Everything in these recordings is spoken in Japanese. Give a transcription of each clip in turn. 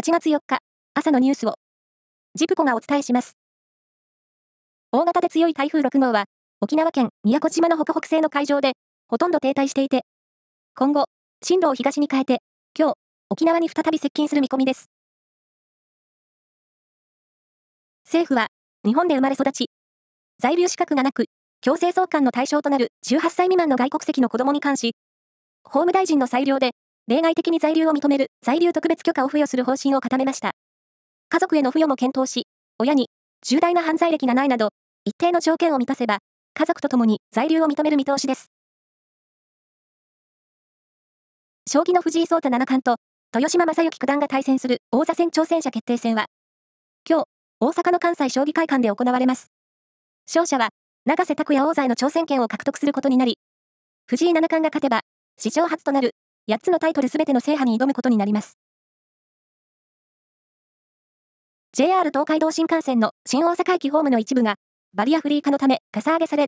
8月4日、朝のニュースを、ジプコがお伝えします。大型で強い台風6号は、沖縄県宮古島の北北西の海上で、ほとんど停滞していて、今後、進路を東に変えて、今日、沖縄に再び接近する見込みです。政府は、日本で生まれ育ち、在留資格がなく、強制送還の対象となる18歳未満の外国籍の子供に関し、法務大臣の裁量で例外的に在留を認める在留特別許可を付与する方針を固めました。家族への付与も検討し、親に重大な犯罪歴がないなど、一定の条件を満たせば、家族と共に在留を認める見通しです。将棋の藤井聡太七冠と豊島将之九段が対戦する王座戦挑戦者決定戦は、今日、大阪の関西将棋会館で行われます。勝者は、永瀬拓也王座への挑戦権を獲得することになり、藤井七冠が勝てば、史上初となる8つのタイトルすべての制覇に挑むことになります。JR 東海道新幹線の新大阪駅ホームの一部が、バリアフリー化のため、かさ上げされ、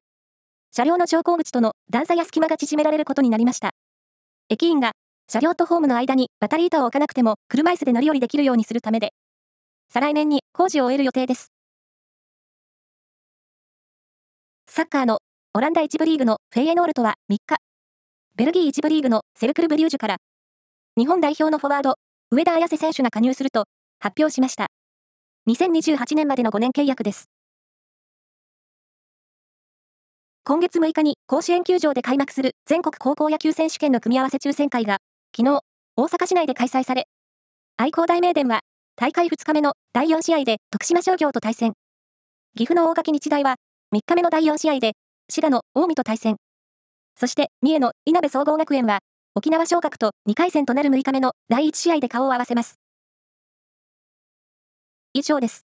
車両の乗降口との段差や隙間が縮められることになりました。駅員が、車両とホームの間にバタリー板を置かなくても、車椅子で乗り降りできるようにするためで、再来年に工事を終える予定です。サッカーのオランダ1部リーグのフェイエノールトは3日、ベルギー1部リーグのセルクル・ブリュージュから、日本代表のフォワード、上田綺世選手が加入すると発表しました。2028年までの5年契約です。今月6日に甲子園球場で開幕する全国高校野球選手権の組み合わせ抽選会が、昨日、大阪市内で開催され、愛工大名電は、大会2日目の第4試合で徳島商業と対戦。岐阜の大垣日大は、3日目の第4試合で、滋賀の近江と対戦。そして、三重の稲部総合学園は、沖縄昇格と2回戦となる6日目の第1試合で顔を合わせます。以上です。